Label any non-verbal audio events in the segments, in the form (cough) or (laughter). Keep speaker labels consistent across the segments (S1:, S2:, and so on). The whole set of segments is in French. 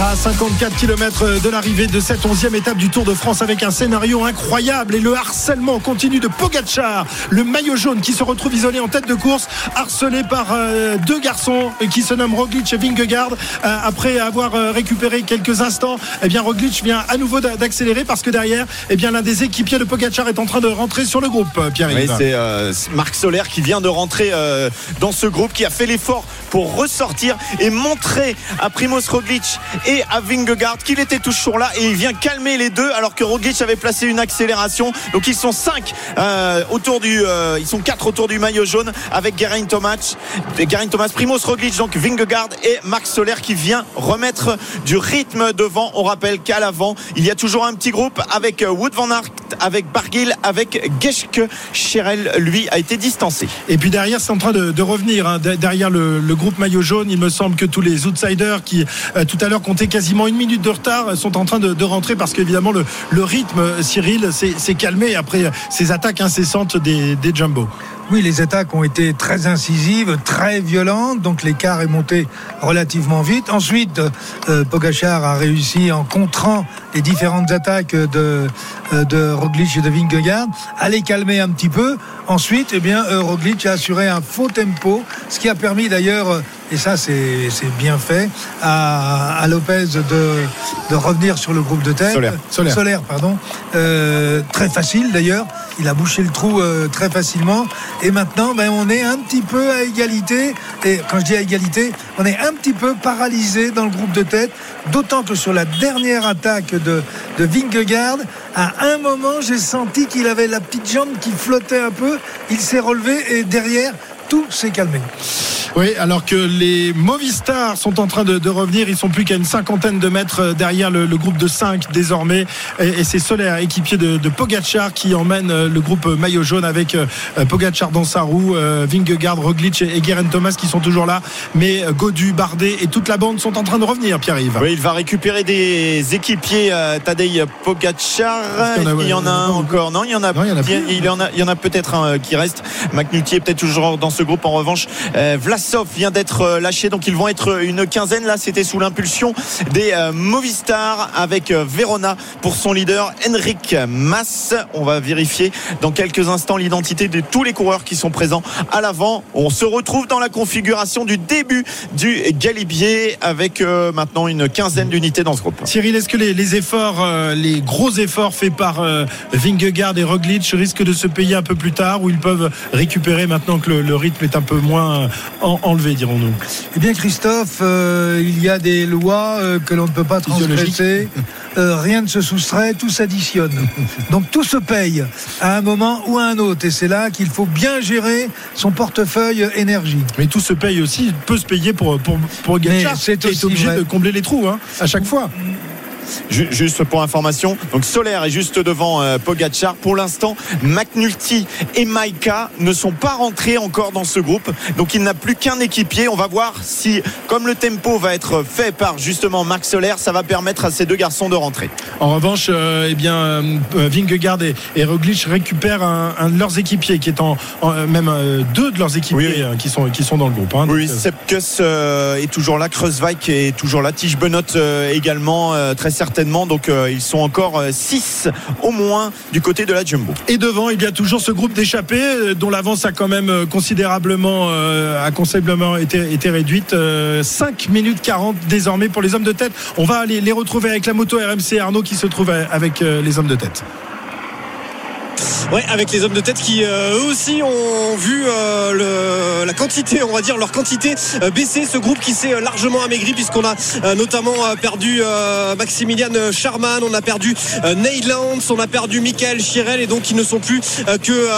S1: À 54 km de l'arrivée de cette 11e étape du Tour de France avec un scénario incroyable et le harcèlement continue de Pogacar, le maillot jaune qui se retrouve isolé en tête de course, harcelé par euh, deux garçons qui se nomment Roglic et Vingegaard. Euh, après avoir euh, récupéré quelques instants, eh bien Roglic vient à nouveau d'a- d'accélérer parce que derrière, eh bien l'un des équipiers de Pogacar est en train de rentrer sur le groupe. Pierre.
S2: Oui, c'est Marc Solaire qui vient de rentrer dans ce groupe, qui a fait l'effort pour ressortir et montrer à Primoz Roglic et à Vingegaard qu'il était toujours là et il vient calmer les deux alors que Roglic avait placé une accélération. Donc ils sont cinq euh, autour du, euh, ils sont quatre autour du maillot jaune avec Geraint Thomas, Geraint Thomas, Primoz Roglic, donc Vingegaard et Marc Solaire qui vient remettre du rythme devant. On rappelle qu'à l'avant il y a toujours un petit groupe avec euh, Wood van Aert, avec Barguil, avec Geschke. Cherel lui a été distancé.
S1: Et puis derrière, c'est en train de, de revenir. hein. De- Derrière le, le groupe maillot jaune, il me semble que tous les outsiders qui euh, tout à l'heure comptaient quasiment une minute de retard sont en train de, rentrer parce qu'évidemment le, le rythme, euh, Cyril, s'est calmé après ces attaques incessantes des, des jumbo.
S3: Oui, les attaques ont été très incisives, très violentes, donc l'écart est monté relativement vite. Ensuite, euh, Pogachar a réussi en contrant les différentes attaques de, euh, de Roglic et de Vingegaard à les calmer un petit peu. Ensuite, eh bien, euh, Roglic a assuré un faux tempo, ce qui a permis d'ailleurs, et ça c'est bien fait, à, à Lopez de, de revenir sur le groupe de tête.
S2: Solaire.
S1: Solaire.
S3: pardon. Euh, très facile d'ailleurs. Il a bouché le trou euh, très facilement. Et maintenant, ben, on est un petit peu à égalité. Et quand je dis à égalité, on est un petit peu paralysé dans le groupe de tête. D'autant que sur la dernière attaque de, de Vingegaard, à un moment, j'ai senti qu'il avait la petite jambe qui flottait un peu. Il s'est relevé et derrière, tout s'est calmé.
S1: Oui, alors que les Movistar sont en train de, de revenir, ils sont plus qu'à une cinquantaine de mètres euh, derrière le, le groupe de 5 désormais. Et, et c'est Solaire, équipier de, de Pogachar, qui emmène euh, le groupe maillot jaune avec euh, Pogachar dans sa roue, Vingegaard, Roglic et, et Geraint Thomas qui sont toujours là. Mais Godu, Bardet et toute la bande sont en train de revenir, Pierre-Yves.
S2: Oui, il va récupérer des équipiers euh, Tadej Pogacar.
S1: Est-ce qu'il y en a-
S2: Il y en a un encore. Non, il y en a.
S1: Non, il y en a plus.
S2: il y en a, il y en a peut-être un qui reste. McNulty est peut-être toujours dans ce groupe. En revanche, euh, Vlasov vient d'être euh, lâché, donc ils vont être une quinzaine. Là, c'était sous l'impulsion des euh, Movistar avec euh, Verona pour son leader Henrik Mas. On va vérifier dans quelques instants l'identité de tous les coureurs qui sont présents à l'avant. On se retrouve dans la configuration du début du Galibier avec euh, maintenant une quinzaine d'unités dans ce groupe.
S1: Cyril, est-ce que les, efforts, euh, les gros efforts faits par euh, Vingegaard et Roglic risquent de se payer un peu plus tard ou ils peuvent récupérer maintenant que le, le rythme est un peu moins en- enlevé, dirons-nous
S3: Eh bien, Christophe, euh, il y a des lois euh, que l'on ne peut pas transgresser. Euh, rien ne se soustrait, tout s'additionne. (laughs) Donc tout se paye à un moment ou à un autre. Et c'est là qu'il faut bien gérer son portefeuille énergie.
S1: Mais tout se paye aussi, peut se payer pour, pour, pour
S3: Mais c'est
S1: qui est
S3: aussi
S1: obligé
S3: vrai.
S1: de combler les trous hein, à chaque fois.
S2: Ju- Juste pour information, donc Solaire est juste devant euh, Pogacar. Pour l'instant, McNulty et Maika ne sont pas rentrés encore dans ce groupe, donc il n'a plus qu'un équipier. On va voir si, comme le tempo va être fait par justement Marc Solaire, ça va permettre à ces deux garçons de rentrer.
S1: En revanche, euh, eh bien, euh, Vingegaard et, et Roglic récupèrent un, un de leurs équipiers qui est en, en- euh, même euh, deux de leurs équipiers
S2: Oui, oui.
S1: euh, qui sont qui sont dans le groupe. hein.
S2: Oui,
S1: euh,
S2: Sepkus euh, est toujours là, Kreuzweig est toujours là, Tige Benot euh, également, euh, très certainement. Donc euh, ils sont encore 6 au moins du côté de la Jumbo.
S1: Et devant, il y a toujours ce groupe d'échappés euh, dont l'avance a quand même euh, considérablement, euh, a considérablement été, réduite. Euh, 5 minutes 40 désormais pour les hommes de tête. On va aller les retrouver avec la moto RMC Arnaud qui se trouve euh, avec euh, les hommes de tête.
S4: Ouais, avec les hommes de tête qui euh, eux aussi ont vu euh, le- la quantité, on va dire leur quantité euh, baisser. Ce groupe qui s'est largement amaigri puisqu'on a notamment perdu Maximilian Charman, on a perdu Neylands, on a perdu Michael Chirel et donc ils ne sont plus que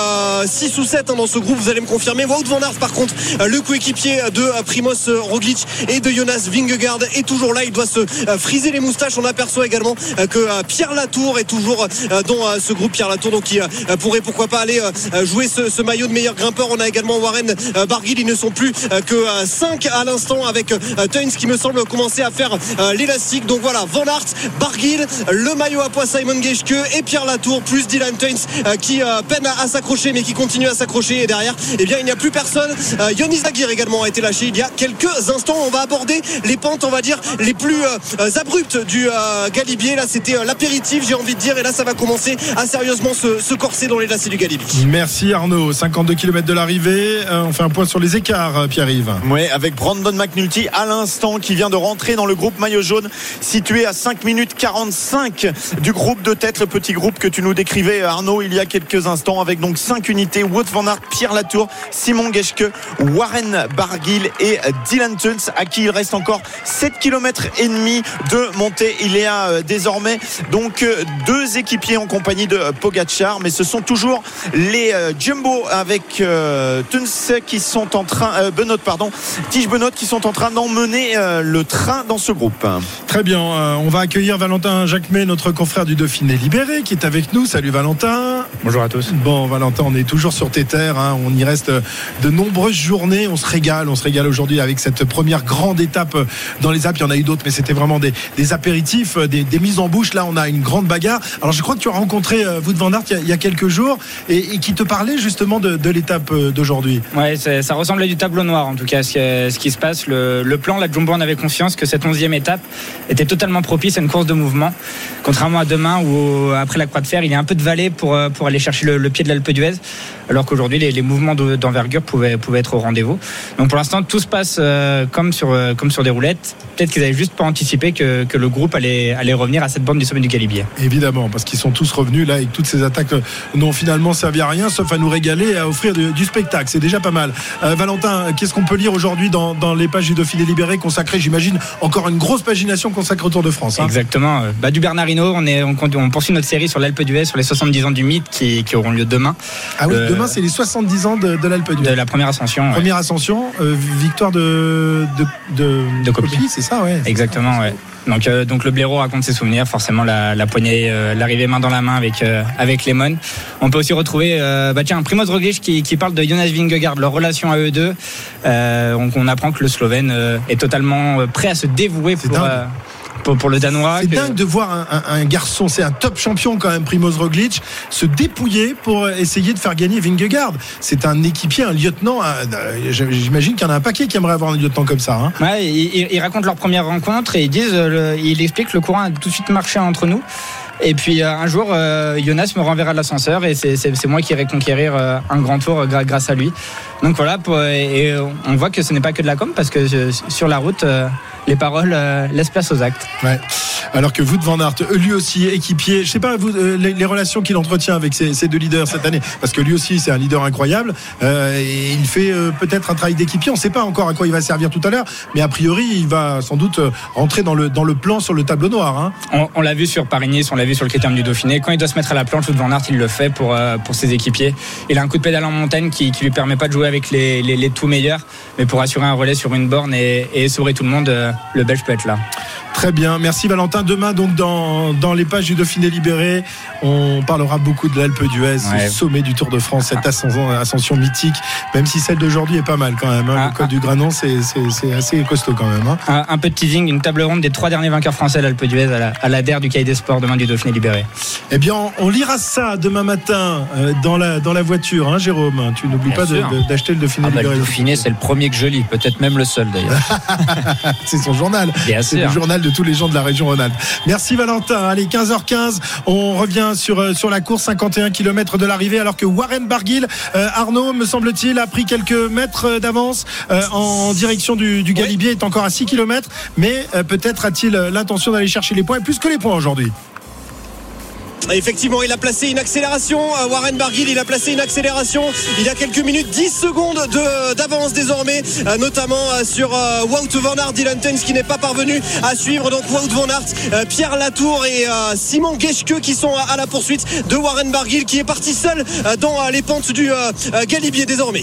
S4: 6 ou 7 dans ce groupe. Vous allez me confirmer. Wout van Aert par contre, le coéquipier de Primoz Roglic et de Jonas Vingegaard est toujours là. Il doit se friser les moustaches. On aperçoit également que Pierre Latour est toujours dans ce groupe. Pierre Latour donc qui pourrait pourquoi pas aller jouer ce, maillot de meilleur grimpeur. On a également Warren Barguil. Ils ne sont plus que 5 à l'instant avec Tuins qui me semble commencer à faire l'élastique. Donc voilà, Van Aert, Barguil, le maillot à poids Simon Geschke et Pierre Latour plus Dylan Tuins qui peine à, s'accrocher mais qui continue à s'accrocher. Et derrière, eh bien, il n'y a plus personne. Yonis Zagir également a été lâché il y a quelques instants. On va aborder les pentes, on va dire, les plus abruptes du Galibier. Là, c'était l'apéritif, j'ai envie de dire. Et là, ça va commencer à sérieusement se, dans les lacets du.
S1: Merci Arnaud. 52 km de l'arrivée. on fait un point sur les écarts, Pierre-Yves.
S2: Oui, avec Brandon McNulty à l'instant qui vient de rentrer dans le groupe maillot jaune situé à 5 minutes 45 du groupe de tête, le petit groupe que tu nous décrivais Arnaud il y a quelques instants avec donc 5 unités, Wout van Aert, Pierre Latour, Simon Geschke, Warren Barguil et Dylan Tuns à qui il reste encore 7 km et demi de montée. Il y a euh, désormais donc euh, deux équipiers en compagnie de Pogachar mais ce sont toujours les euh, Jumbo avec Tuns qui sont en train Benoît pardon, Tige Benoît qui sont en train d'emmener le train dans ce groupe.
S1: Très bien, on va accueillir Valentin Jacquemet, notre confrère du Dauphiné libéré qui est avec nous. Salut Valentin.
S5: Bonjour à tous.
S1: Bon Valentin, on est toujours sur tes terres, hein. on y reste de nombreuses journées, on se régale, on se régale aujourd'hui avec cette première grande étape dans les Alpes. Il y en a eu d'autres, mais c'était vraiment des, apéritifs, des, mises en bouche. Là, on a une grande bagarre. Alors, je crois que tu as rencontré euh, Wout van Aert il y a, quelques jours et, qui te parlait justement de, l'étape euh, d'aujourd'hui.
S5: Ouais, ça ressemblait du tableau noir en tout cas, ce, qui se passe. Le, plan, la Jumbo en avait conscience que cette onzième étape était totalement propice à une course de mouvement. Contrairement à demain où après la Croix de Fer, il y a un peu de vallée pour, euh, pour aller chercher le, pied de l'Alpe d'Huez, alors qu'aujourd'hui les, mouvements d'envergure pouvaient, pouvaient être au rendez-vous. Donc pour l'instant, tout se passe comme, sur, comme sur des roulettes. Peut-être qu'ils n'avaient juste pas anticipé que, que, le groupe allait, allait revenir à cette bande du sommet du Galibier.
S1: Évidemment, parce qu'ils sont tous revenus là que toutes ces attaques n'ont finalement servi à rien, sauf à nous régaler et à offrir du, spectacle. C'est déjà pas mal. Euh, Valentin, qu'est-ce qu'on peut lire aujourd'hui dans, dans, les pages du Dauphiné libéré consacrées, j'imagine, encore une grosse pagination consacrée au Tour de France
S5: hein Exactement. Euh, bah, du Bernardino, on, est, on, on, poursuit notre série sur l'Alpe d'Huez, sur les 70 ans du mythe qui, qui auront lieu demain.
S1: Ah oui, demain, c'est les 70 ans de, de l'Alpe d'Huez.
S5: De la première ascension.
S1: Première ascension, euh, victoire de, de, de,
S5: de Copie,
S1: c'est ça, ouais.
S5: Exactement, ouais. Donc, euh, donc le blaireau raconte ses souvenirs, forcément la, la poignée, euh, l'arrivée main dans la main avec euh, avec Lemon. On peut aussi retrouver, bah tiens, Primoz Roglic qui, qui parle de Jonas Vingegaard, leur relation à eux deux. donc on apprend que le Slovène est totalement prêt à se dévouer pour pour, le Danois.
S1: C'est dingue de voir un, garçon, c'est un top champion quand même, Primoz Roglic, se dépouiller pour essayer de faire gagner Vingegaard. C'est un équipier, un lieutenant. J'imagine qu'il y en a un paquet qui aimerait avoir un lieutenant comme ça. Hein.
S5: Ouais, ils, racontent leur première rencontre et ils disent, euh, il explique que le courant a tout de suite marché entre nous. Et puis euh, un jour, euh, Jonas me renverra de l'ascenseur et c'est moi qui irai conquérir un grand tour grâce à lui. Donc voilà, et on voit que ce n'est pas que de la com parce que sur la route, les paroles euh, laissent place aux actes.
S1: Ouais. Alors que Wout van Aert, lui aussi équipier, je sais pas vous, euh, les, relations qu'il entretient avec ces, deux leaders cette année, parce que lui aussi c'est un leader incroyable. Euh, et il fait peut-être un travail d'équipier. On ne sait pas encore à quoi il va servir tout à l'heure, mais a priori il va sans doute rentrer dans le dans le plan sur le tableau noir.
S5: Hein. On, l'a vu sur Paris-Nice, on l'a vu sur le critérium du Dauphiné. Quand il doit se mettre à la planche, Wout van Aert il le fait pour pour ses équipiers. Il a un coup de pédale en montagne qui, qui lui permet pas de jouer avec les, les, tout meilleurs, mais pour assurer un relais sur une borne et, et sauver tout le monde le Belge peut être là.
S1: Très bien, merci Valentin. Demain, donc dans, dans les pages du Dauphiné libéré, on parlera beaucoup de l'Alpe d'Huez, ouais. sommet du Tour de France, cette ascension, ascension mythique, même si celle d'aujourd'hui est pas mal quand même. Hein. Ah, le col ah. du Granon, c'est assez costaud quand même.
S5: Hein. Un, peu de teasing, une table ronde des trois derniers vainqueurs français à l'Alpe d'Huez à la, à la DER du Cahier des Sports demain du Dauphiné libéré.
S1: Eh bien, on lira ça demain matin euh, dans, la, dans la voiture, hein, Jérôme. Tu n'oublies pas d'acheter le Dauphiné ah, bah, libéré.
S6: le Dauphiné, c'est le premier que je lis, peut-être même le seul d'ailleurs. (laughs) (laughs)
S1: c'est son journal. C'est le journal de tous les gens de la région Rhône-Alpes. Merci Valentin. Allez, 15h15, on revient sur, euh, sur la course, 51 km de l'arrivée, alors que Warren Barguil, euh, Arnaud, me semble-t-il, a pris quelques mètres euh, d'avance en direction du, du Galibier, est encore à 6 km, mais peut-être a-t-il l'intention d'aller chercher les points, et plus que les points aujourd'hui.
S4: Effectivement, il a placé une accélération. Euh, Warren Barguil, il a placé une accélération il y a quelques minutes, 10 secondes d'avance désormais, euh, notamment euh, sur Wout van Aert, Dylan Tuns qui n'est pas parvenu à suivre. Donc Wout van Aert, Pierre Latour et Simon Geschke qui sont à la poursuite de Warren Barguil qui est parti seul dans les pentes du Galibier désormais.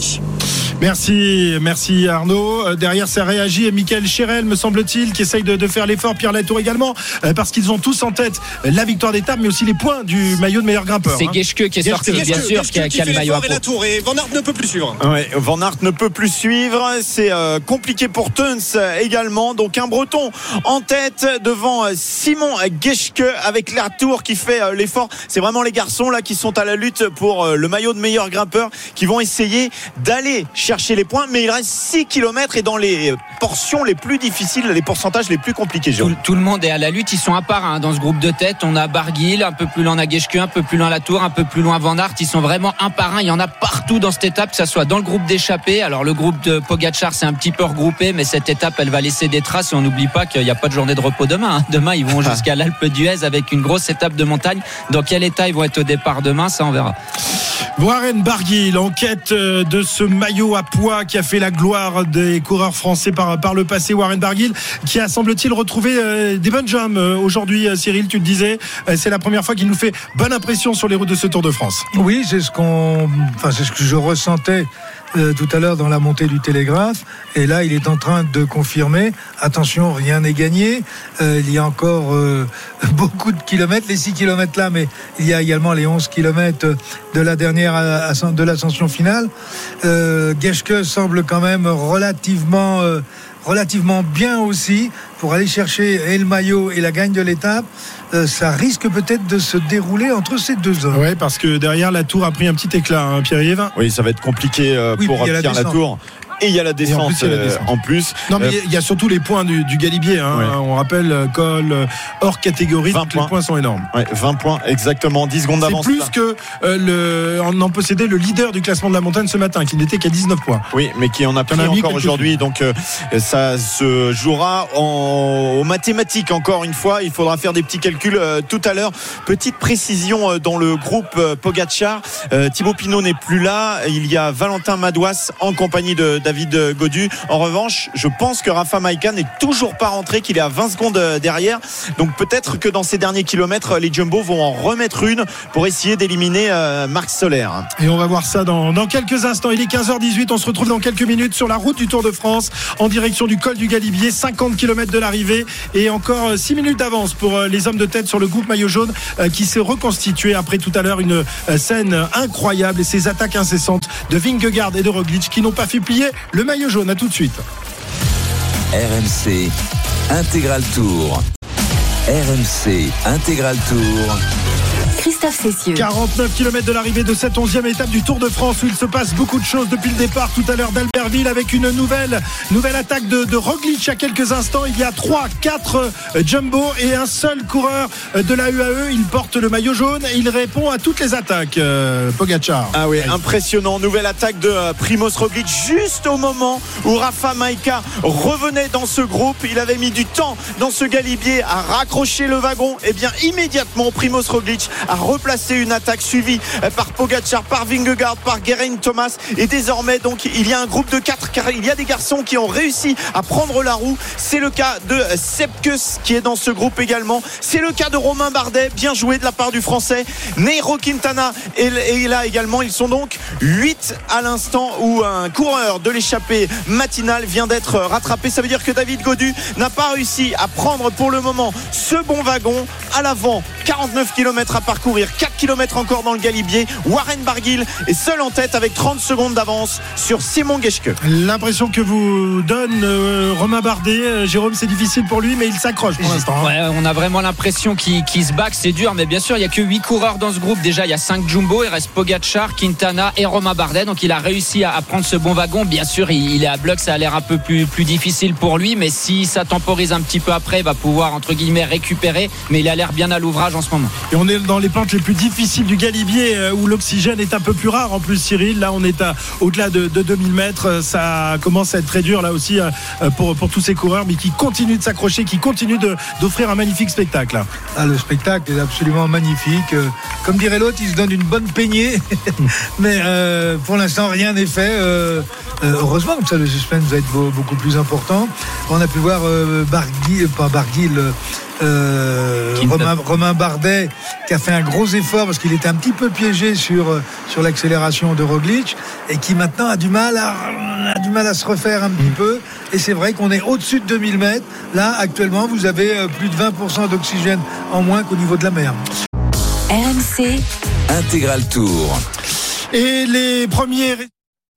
S1: Merci, merci Arnaud. Euh, Derrière, ça réagit et Michael Chérel, me semble-t-il, qui essaye de, de faire l'effort. Pierre Latour également, euh, parce qu'ils ont tous en tête la victoire d'étape, mais aussi les points du maillot de meilleur grimpeur.
S6: C'est
S1: hein.
S6: Geschke qui est sorti, bien sûr, qui a,
S4: qui
S6: a le maillot à
S4: l'effort et
S6: peau.
S4: la tour et Van Aert ne peut plus suivre.
S2: Ouais, Van Aert ne peut plus suivre. C'est euh, compliqué pour Teuns euh, également. Donc un Breton en tête devant Simon Geschke avec Latour qui fait euh, l'effort. C'est vraiment les garçons là qui sont à la lutte pour euh, le maillot de meilleur grimpeur qui vont essayer d'aller chercher les points. Mais il reste 6 km et dans les portions les plus difficiles, les pourcentages les plus compliqués.
S6: Tout, le monde est à la lutte, ils sont un par un dans ce groupe de tête. On a Barguil, un peu plus loin Geschke, un peu plus loin Latour, un peu plus loin Van Aert. Ils sont vraiment un par un. Il y en a partout dans cette étape, que ce soit dans le groupe d'échappés. Alors le groupe de Pogachar, c'est un petit peu regroupé, mais cette étape, elle va laisser des traces. Et on n'oublie pas qu'il n'y a pas de journée de repos demain. hein. Demain, ils vont jusqu'à l'Alpe d'Huez avec une grosse étape de montagne. Dans quel état ils vont être au départ demain, ça on verra.
S1: Warren Barguil, en quête euh, de ce maillot à poids qui a fait la gloire des coureurs français par, le passé. Warren Barguil, qui a semble-t-il retrouvé euh, des bonnes jambes euh, aujourd'hui. Cyril, tu le disais, c'est la première fois qu'il nous fait bonne impression sur les routes de ce Tour de France.
S3: Oui, c'est ce enfin c'est ce que je ressentais euh, tout à l'heure dans la montée du télégraphe. Et là, il est en train de confirmer. Attention, rien n'est gagné. Euh, il y a encore euh, (laughs) beaucoup de kilomètres, les 6 kilomètres là, mais il y a également les 11 kilomètres de la dernière de l'ascension finale. Euh, semble quand même relativement relativement bien aussi pour aller chercher et le maillot et la gagne de l'étape. Euh, ça risque peut-être de se dérouler entre ces deux hommes.
S1: Ouais, parce que derrière, la tour a pris un petit éclat, hein, Pierre-Yves.
S2: Oui, ça va être compliqué euh,
S3: Oui,
S2: pour
S3: la
S2: Pierre
S3: descente.
S2: Latour. Et il y a la descente,
S1: plus, la
S2: euh, en plus.
S1: Non, mais
S2: Euh,
S1: il y a surtout les points du, du Galibier. hein.
S2: Ouais.
S1: On rappelle, euh, col hors catégorie,
S2: 20
S1: donc
S2: points.
S1: les points sont énormes.
S2: ouais, 20 points exactement, 10 secondes
S1: C'est
S2: d'avance.
S1: plus
S2: là.
S1: que euh, le, on en possédait le leader du classement de la montagne ce matin, qui n'était qu'à 19 points.
S2: Oui, mais qui en a
S1: en
S2: pris
S1: a
S2: encore aujourd'hui. Donc euh, ça se jouera en, aux mathématiques encore une fois. Il faudra faire des petits calculs tout à l'heure. Petite précision dans le groupe Pogacar. Thibaut Pinot n'est plus là. Il y a Valentin Madouas en compagnie de David euh, Godu. En revanche, je pense que Rafa Maïka n'est toujours pas rentré, qu'il est à 20 secondes euh, derrière. Donc peut-être que dans ces derniers kilomètres, les Jumbo vont en remettre une pour essayer d'éliminer euh, Marc Soler.
S1: Et on va voir ça dans, quelques instants. Il est 15h18. On se retrouve dans quelques minutes sur la route du Tour de France en direction du col du Galibier. 50 km de l'arrivée et encore 6 minutes d'avance pour euh, les hommes de tête sur le groupe maillot jaune euh, qui s'est reconstitué après tout à l'heure une euh, scène incroyable et ces attaques incessantes de Vingegaard et de Roglic qui n'ont pas fait plier le maillot jaune. À tout de suite.
S7: RMC Intégral Tour. RMC Intégral Tour.
S8: Christophe Cessieux.
S1: 49 km de l'arrivée de cette 11e étape du Tour de France où il se passe beaucoup de choses depuis le départ tout à l'heure d'Albertville avec une nouvelle, nouvelle attaque de, de Roglic à quelques instants. Il y a 3, 4 jumbo et un seul coureur euh, de la UAE. Il porte le maillot jaune et il répond à toutes les attaques. euh, Pogacar.
S2: Ah oui, impressionnant. Nouvelle attaque de euh, Primoz Roglic juste au moment où Rafa Maïka revenait dans ce groupe. Il avait mis du temps dans ce galibier à raccrocher le wagon. Et bien immédiatement, Primoz Roglic a replacé une attaque suivie euh, par Pogacar, par Vingegaard, par Geraint Thomas. Et désormais, donc, il y a un groupe de quatre car il y a des garçons qui ont réussi à prendre la roue. C'est le cas de Sepkus qui est dans ce groupe également. C'est le cas de Romain Bardet, bien joué de la part du français. Neiro Quintana est là également. Ils sont donc 8 à l'instant où un coureur de l'échappée matinale vient d'être rattrapé. Ça veut dire que David Godu n'a pas réussi à prendre pour le moment ce bon wagon à l'avant. 49 km à parcourir, 4 km encore dans le galibier. Warren Barguil est seul en tête avec 30 secondes d'avance sur Simon Geschke.
S1: L'impression que vous donne euh, Romain Bardet, euh, Jérôme, c'est difficile pour lui, mais il s'accroche pour l'instant. hein.
S6: Ouais, on a vraiment l'impression qu'il se bat, c'est dur, mais bien sûr, il y a que 8 coureurs dans ce groupe. Déjà, il y a 5 jumbo, il reste Pogacar, Quintana et Romain Bardet. Donc, il a réussi à, à prendre ce bon wagon. Bien sûr, il, il est à bloc, ça a l'air un peu plus, plus difficile pour lui, mais si ça temporise un petit peu après, il va pouvoir, entre guillemets, récupérer. Mais il a l'air bien à l'ouvrage en ce moment.
S1: Et on est dans les pentes les plus difficiles du Galibier euh, où l'oxygène est un peu plus rare en plus Cyril. Là on est au-delà de, de 2000 mètres. Euh, Ça commence à être très dur là aussi euh, pour, pour tous ces coureurs mais qui continuent de s'accrocher, qui continuent d'offrir un magnifique spectacle. là.
S3: Ah, le spectacle est absolument magnifique. Comme dirait l'autre, il se donne une bonne peignée. (laughs) Mais pour l'instant, rien n'est fait. Heureusement, comme ça, le suspense va être beau- beaucoup plus important. On a pu voir euh, pas Barguil, euh, Romain, Romain Bardet qui a fait un gros effort parce qu'il était un petit peu piégé sur, euh, sur l'accélération de Roglic et qui maintenant a du mal à, a du mal à se refaire un petit peu. Et c'est vrai qu'on est au-dessus de 2000 mètres. Là, actuellement, vous avez euh, plus de 20% d'oxygène en moins qu'au niveau de la mer.
S8: RMC,
S7: Intégral Tour.
S1: Et les premiers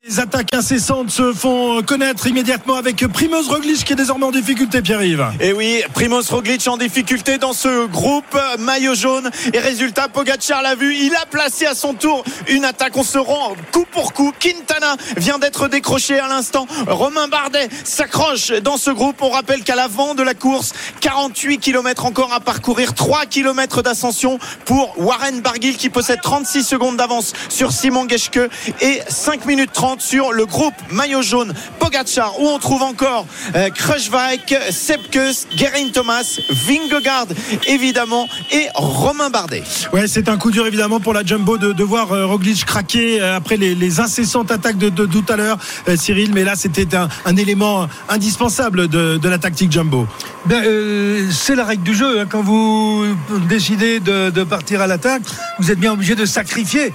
S1: les attaques incessantes se font connaître immédiatement avec Primoz Roglic qui est désormais en difficulté, Pierre-Yves.
S2: Et oui, Primoz Roglic en difficulté dans ce groupe maillot jaune. Et résultat, Pogacar l'a vu, il a placé à son tour une attaque. On se rend coup pour coup. Quintana vient d'être décroché à l'instant. Romain Bardet s'accroche dans ce groupe. On rappelle qu'à l'avant de la course, 48 km encore à parcourir, 3 km d'ascension pour Warren Barguil qui possède 36 secondes d'avance sur Simon Geschke et 5 minutes 30 sur le groupe maillot jaune Pogacar où on trouve encore euh, Kruijswijk, Sepkus, Geraint Thomas, Vingegaard évidemment et Romain Bardet.
S1: Ouais, c'est un coup dur évidemment pour la Jumbo de, de voir euh, Roglic craquer euh, après les, les incessantes attaques de, de, tout à l'heure, euh, Cyril. Mais là, c'était un, un élément indispensable de, de la tactique Jumbo.
S3: Ben, euh, c'est la règle du jeu. hein. Quand vous décidez de, de partir à l'attaque, vous êtes bien obligé de sacrifier.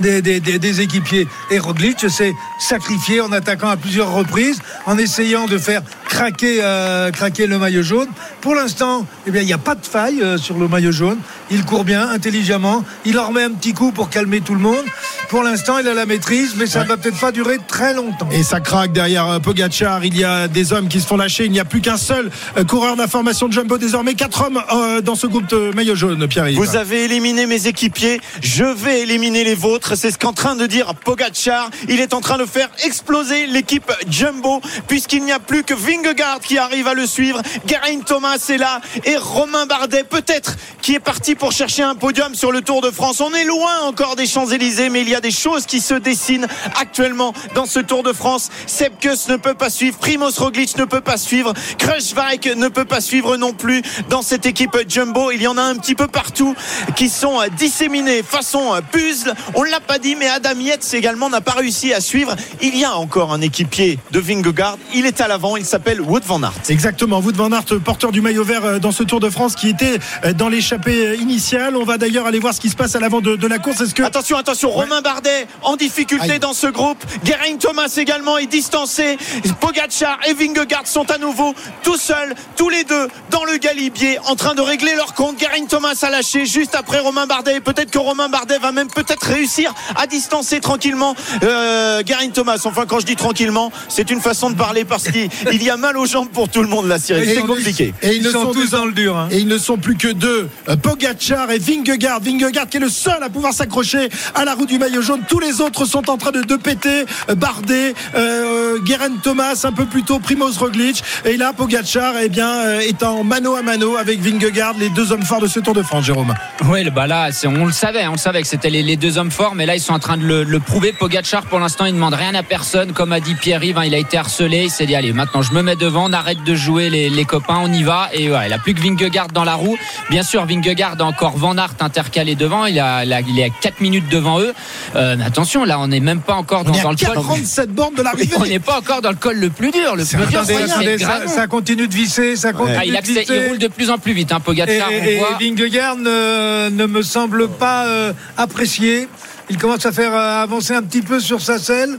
S3: Des, équipiers. Et Roglic s'est sacrifié en attaquant à plusieurs reprises, en essayant de faire craquer, euh, craquer le maillot jaune. Pour l'instant, eh bien, il n'y a pas de faille euh, sur le maillot jaune. Il court bien, intelligemment. Il en remet un petit coup pour calmer tout le monde. Pour l'instant, il a la maîtrise, mais ça
S1: Ouais.
S3: va peut-être pas durer très longtemps.
S1: Et ça craque derrière euh, Pogacar. Il y a des hommes qui se font lâcher. Il n'y a plus qu'un seul coureur d'information de Jumbo désormais. Quatre hommes euh, dans ce groupe de maillot jaune, Pierre-Yves.
S2: Vous avez éliminé mes équipiers, je vais éliminer les vôtres. C'est ce qu'en train de dire Pogacar. Il est en train de faire exploser l'équipe Jumbo puisqu'il n'y a plus que Vingegaard qui arrive à le suivre. Geraint Thomas est là et Romain Bardet peut-être qui est parti pour chercher un podium sur le Tour de France. On est loin encore des Champs-Élysées mais il y a des choses qui se dessinent actuellement dans ce Tour de France. Sepkus ne peut pas suivre, Primoz Roglic ne peut pas suivre, Kruijswijk ne peut pas suivre non plus dans cette équipe Jumbo. Il y en a un petit peu partout qui sont disséminés façon puzzle. On l'a pas dit, mais Adam Yates également n'a pas réussi à suivre. Il y a encore un équipier de Vingegaard. Il est à l'avant. Il s'appelle Wout van Aert.
S1: Exactement, Wout van Aert, porteur du maillot vert euh, dans ce Tour de France qui était euh, dans l'échappée euh, initiale. On va d'ailleurs aller voir ce qui se passe à l'avant de, de la course. Est-ce que
S2: Attention, attention, Romain Bardet en difficulté
S1: Aïe.
S2: dans ce groupe. Geraint Thomas également est distancé. Pogacar et Vingegaard sont à nouveau tout seuls, tous les deux dans le galibier, en train de régler leur compte. Geraint Thomas a lâché juste après Romain Bardet. Et peut-être que Romain Bardet va même peut-être réussir à distancer tranquillement euh, Geraint Thomas. Enfin, quand je dis tranquillement, c'est une façon de parler parce qu'il il y a mal aux jambes pour tout le monde là, Cyril.
S3: Et
S2: C'est compliqué.
S1: et
S3: Ils
S1: ne
S3: sont tous dans le dur. hein.
S1: Et ils ne sont plus que deux, euh, Pogacar et Vingegaard. Vingegaard qui est le seul à pouvoir s'accrocher à la roue du maillot jaune. Tous les autres sont en train de, de péter. Euh, Bardet, euh, Geraint Thomas, un peu plus tôt, Primoz Roglic. Et là, Pogacar eh bien, est en mano à mano avec Vingegaard, les deux hommes forts de ce Tour de France, Jérôme.
S6: Oui, bah là, on le savait, on le savait que c'était les, les deux hommes forts, mais là, ils sont en train de le, le prouver. Pogacar, pour l'instant, il ne demande rien à personne. Comme a dit Pierre-Yves, hein, il a été harcelé. Il s'est dit, allez, maintenant, je me mets devant, on arrête de jouer les, les copains, on y va. Et ouais, il a plus que Vingegaard dans la roue. Bien sûr, Vingegaard a encore Van Aert intercalé devant. Il a, il a, il est à 4 minutes devant eux. Euh, mais attention, là, on n'est même pas encore dans,
S1: On est
S6: dans
S1: à
S6: le col.
S1: 47 bornes de l'arrivée. (laughs)
S6: On n'est pas encore dans le col le plus dur. Le plus dur,
S3: Attendez, attendez, ça, ça continue de visser, ça continue
S6: Ah, il,
S3: de visser.
S6: il roule de plus en plus vite, hein,
S3: Et,
S6: Pogacar.
S3: et-
S6: on
S3: et
S6: voit.
S3: Vingegaard ne, ne me semble pas euh, apprécié. Il commence à faire euh, avancer un petit peu sur sa selle.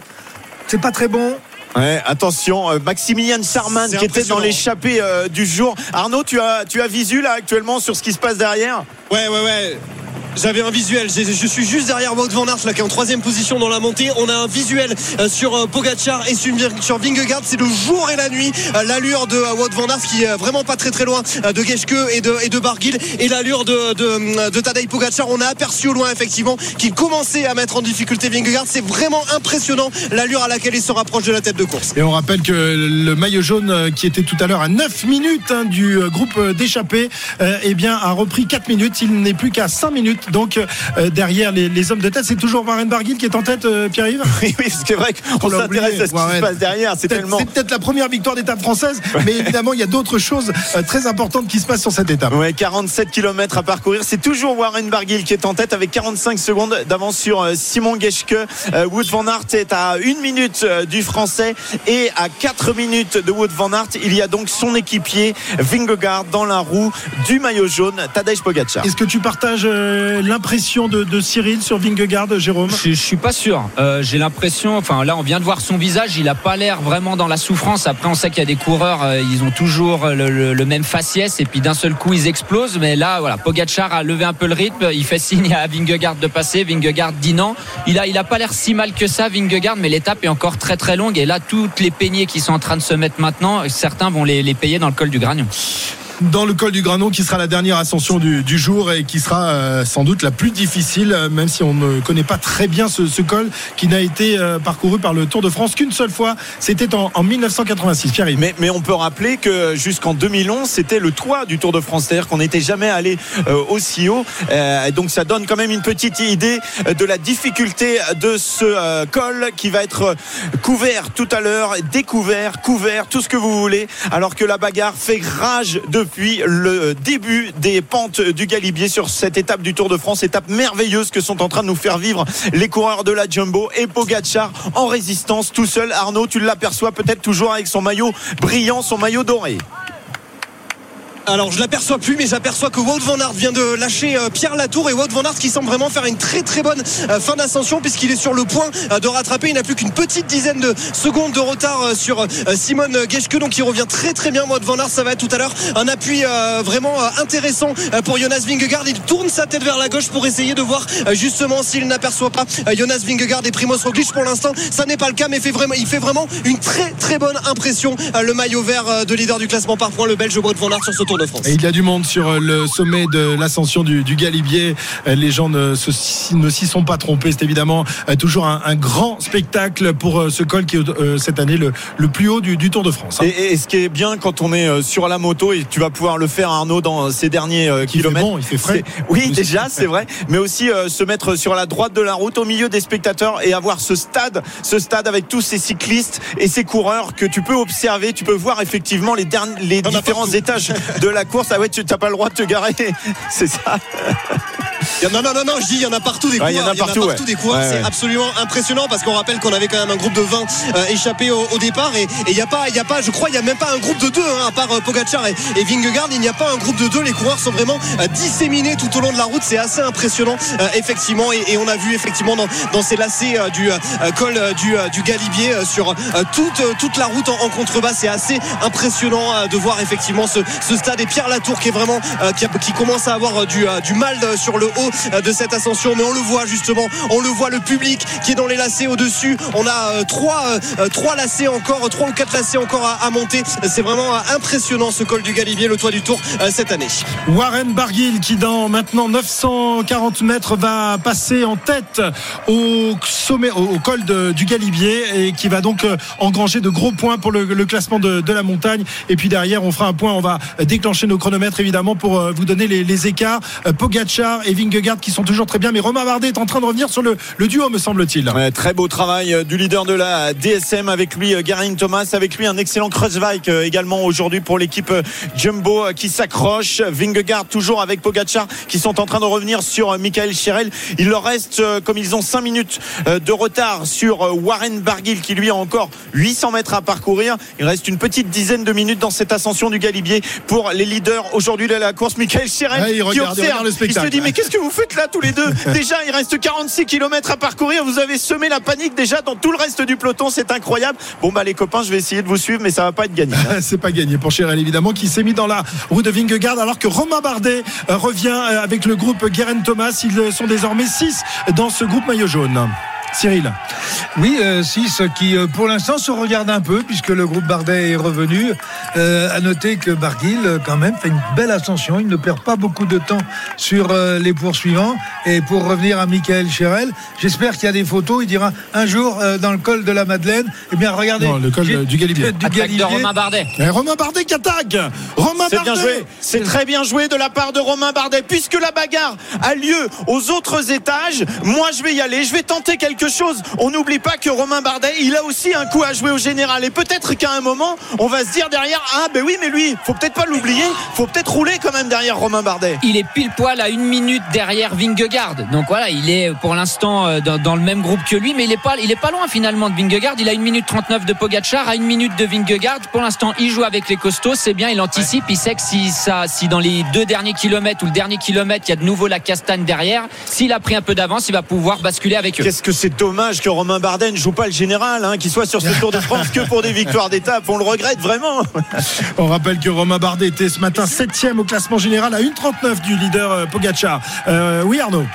S3: C'est pas très bon.
S2: Ouais, attention, euh, Maximilian Sarman qui était dans l'échappée euh, du jour. Arnaud, tu as, tu as visu là actuellement sur ce qui se passe derrière?
S4: Ouais, ouais, ouais. J'avais un visuel, je suis juste derrière Wout van Aert là, qui est en troisième position dans la montée. On a un visuel euh, sur euh, Pogacar et sur Vingegaard. C'est le jour et la nuit. Euh, L'allure de Wout van Aert qui est vraiment pas très très loin de Geschke et de, et Barguil. Et l'allure de, de, de Tadej Pogacar. On a aperçu au loin effectivement qu'il commençait à mettre en difficulté Vingegaard. C'est vraiment impressionnant l'allure à laquelle il se rapproche de la tête de course.
S1: Et on rappelle que le maillot jaune qui était tout à l'heure à 9 minutes hein, du groupe d'échappée, eh a repris 4 minutes. Il n'est plus qu'à 5 minutes Donc euh, derrière les, les hommes de tête, c'est toujours Warren Barguil qui est en tête, euh, Pierre-Yves (laughs)
S2: Oui, oui, c'est vrai qu'on s'intéresse à ce qui
S1: Warren.
S2: se passe derrière. C'est
S1: Peut-être-
S2: tellement.
S1: Peut-être la première victoire d'étape française, mais évidemment, il y a d'autres choses euh, très importantes qui se passent sur cette étape.
S2: Ouais, 47 km à parcourir. C'est toujours Warren Barguil qui est en tête avec 45 secondes d'avance sur euh, Simon Geschke. Euh, Wood van Aert est à 1 minute euh, du français et à 4 minutes de Wood van Aert. Il y a donc son équipier Vingegaard dans la roue du maillot jaune, Tadej Pogacar.
S1: Est-ce que tu partages l'impression de, Cyril sur Vingegaard, Jérôme
S6: Je, je suis pas sûr. Euh, J'ai l'impression, enfin là, on vient de voir son visage. Il a pas l'air vraiment dans la souffrance. Après, on sait qu'il y a des coureurs, euh, ils ont toujours le, même faciès et puis d'un seul coup, ils explosent. Mais là, voilà, Pogacar a levé un peu le rythme. Il fait signe à Vingegaard de passer. Vingegaard dit non. Il a, il a pas l'air si mal que ça, Vingegaard. Mais l'étape est encore très très longue. Et là, toutes les peignées qui sont en train de se mettre maintenant, certains vont les, les payer dans le col du Gragnon.
S1: Dans le col du Granon qui sera la dernière ascension du, du jour et qui sera euh, sans doute la plus difficile euh, même si on ne connaît pas très bien ce, ce col qui n'a été euh, parcouru par le Tour de France qu'une seule fois. C'était en, en 1986 Pierre
S2: Mais, mais on peut rappeler que jusqu'en 2011, c'était le toit du Tour de France, c'est-à-dire qu'on n'était jamais allé aussi haut. Donc ça donne quand même une petite idée de la difficulté de ce col qui va être couvert tout à l'heure, découvert, couvert, tout ce que vous voulez, alors que la bagarre fait rage depuis le début des pentes du Galibier sur cette étape du Tour de France, étape merveilleuse que sont en train de nous faire vivre les coureurs de la Jumbo et Pogacar en résistance tout seul. Arnaud, tu l'aperçois peut-être toujours avec son maillot brillant, son maillot doré.
S4: Alors je l'aperçois plus mais j'aperçois que Wout van Aert vient de lâcher euh, Pierre Latour et Wout van Aert qui semble vraiment faire une très très bonne euh, fin d'ascension puisqu'il est sur le point euh, de rattraper. Il n'a plus qu'une petite dizaine de secondes de retard sur euh, Simon Geschke donc il revient très très bien Wout van Aert. Ça va être tout à l'heure un appui vraiment intéressant pour Jonas Vingegaard. Il tourne sa tête vers la gauche pour essayer de voir justement s'il n'aperçoit pas Jonas Vingegaard et Primoz Roglic. Pour l'instant ça n'est pas le cas mais il fait vraiment une très très bonne impression le maillot vert de leader du classement par points le Belge Wout van Aert sur ce Tour de France.
S1: Et il y a du monde sur euh, le sommet de l'ascension du, du Galibier. Euh, Les gens ne se- ne s'y sont pas trompés. C'est évidemment euh, toujours un, un grand spectacle pour ce col qui est cette année le, le plus haut du, du Tour de France. hein.
S2: Et, et ce qui est bien quand on est sur la moto et tu vas pouvoir le faire Arnaud dans ces derniers euh,
S1: Qui fait
S2: kilomètres.
S1: bon, il fait frais.
S2: Oui déjà c'est vrai, mais aussi euh, se mettre sur la droite de la route au milieu des spectateurs et avoir ce stade, ce stade avec tous ces cyclistes et ces coureurs que tu peux observer, tu peux voir effectivement les derniers, les différents étages (laughs) de la course. Ah ouais, tu n'as pas le droit de te garer, (laughs) c'est ça.
S4: Non, non, non, non, je dis, il y en a partout des
S2: Ouais,
S4: coureurs.
S2: il y en a partout, ouais.
S4: des.
S2: Ouais,
S4: c'est absolument impressionnant parce qu'on rappelle qu'on avait quand même un groupe de 20 euh, échappés au, au départ. Et il n'y a pas, il y a pas, je crois, il n'y a même pas un groupe de deux, hein, à part euh, Pogacar et, et Vingegaard. Il n'y a pas un groupe de deux. Les coureurs sont vraiment euh, disséminés tout au long de la route. C'est assez impressionnant, effectivement. Et, et on a vu, effectivement, dans, dans ces lacets du col du, du Galibier sur toute, toute la route en, en contrebas. C'est assez impressionnant de voir, effectivement, ce, ce stade. Pierre Latour qui est vraiment, euh, qui, commence à avoir euh, du, euh, du mal sur le haut de cette ascension. Mais on le voit, justement. On le voit, le public qui est dans les lacets au-dessus. On a trois, lacets encore, trois ou quatre lacets encore à, monter. C'est vraiment impressionnant ce col du Galibier, le toit du Tour cette année.
S1: Warren Barguil qui dans maintenant 940 mètres va passer en tête au sommet au, col du Galibier et qui va donc engranger de gros points pour le, classement de, de la montagne et puis derrière on fera un point on va déclencher nos chronomètres évidemment pour euh, vous donner les, écarts. Euh, Pogacar et Vingegaard qui sont toujours très bien mais Romain Bardet est en train de revenir sur le, duo me semble-t-il.
S2: Très beau travail euh, du leader de la DSM avec lui Geraint Thomas avec lui un excellent Kreuzweig également aujourd'hui pour l'équipe Jumbo qui s'accroche. Vingegaard toujours avec Pogacar qui sont en train de revenir sur Michael Chirel il leur reste comme ils ont 5 minutes de retard sur Warren Barguil qui lui a encore 800 mètres à parcourir. Il reste une petite dizaine de minutes dans cette ascension du Galibier pour les leaders aujourd'hui de la course Michael Chirel
S1: Ouais, il
S2: qui observe
S1: le
S2: il se
S1: spectacle.
S2: dit mais qu'est-ce que vous faites là tous les deux (laughs) Déjà, il reste 46 km à parcourir. Vous avez semé la panique déjà dans tout le reste du peloton. C'est incroyable. Bon, bah, les copains, je vais essayer de vous suivre, mais ça va pas être gagné. hein. (laughs)
S1: c'est pas gagné pour Chirel évidemment qui s'est mis dans la roue de Vingegaard alors que Romain Bardet euh, revient euh, avec le groupe Guerin Thomas ils sont désormais 6 dans ce groupe maillot jaune Cyril
S3: Oui, 6 qui pour l'instant se regarde un peu puisque le groupe Bardet est revenu. Euh, à noter que Barguil quand même fait une belle ascension. Il ne perd pas beaucoup de temps sur les poursuivants. Et pour revenir à Michael Chérel, j'espère qu'il y a des photos. Il dira un jour dans le col de la Madeleine. Eh bien, regardez.
S1: Non, le col du Galibier.
S6: Du Galibier. de Romain Bardet.
S1: Et Romain Bardet qui attaque. Romain
S2: C'est bien joué. C'est très bien joué de la part de Romain Bardet. Puisque la bagarre a lieu aux autres étages, moi je vais y aller. Je vais tenter quelque chose. On n'oublie pas que Romain Bardet, il a aussi un coup à jouer au général. Et peut-être qu'à un moment, on va se dire derrière, ah ben oui, mais lui, faut peut-être pas l'oublier. Faut peut-être rouler quand même derrière Romain Bardet.
S6: Il est pile poil à une minute derrière Vingegaard. Donc voilà, il est pour l'instant euh, dans, le même groupe que lui, mais il est pas, il est pas loin finalement de Vingegaard. Il a une minute 39 de Pogacar, à une minute de Vingegaard. Pour l'instant, il joue avec les costauds. C'est bien, il anticipe. Il sait que si ça, si dans les deux derniers kilomètres ou le dernier kilomètre, il y a de nouveau la castagne derrière, s'il a pris un peu d'avance, il va pouvoir basculer avec eux.
S2: Qu'est-ce que c'est dommage que Romain Bardet ne joue pas le général, hein, qu'il soit sur ce Tour de France que pour des victoires d'étape. On le regrette vraiment.
S1: On rappelle que Romain Bardet était ce matin 7 au classement général à 1,39 du leader euh, Pogacar. Euh, oui Arnaud?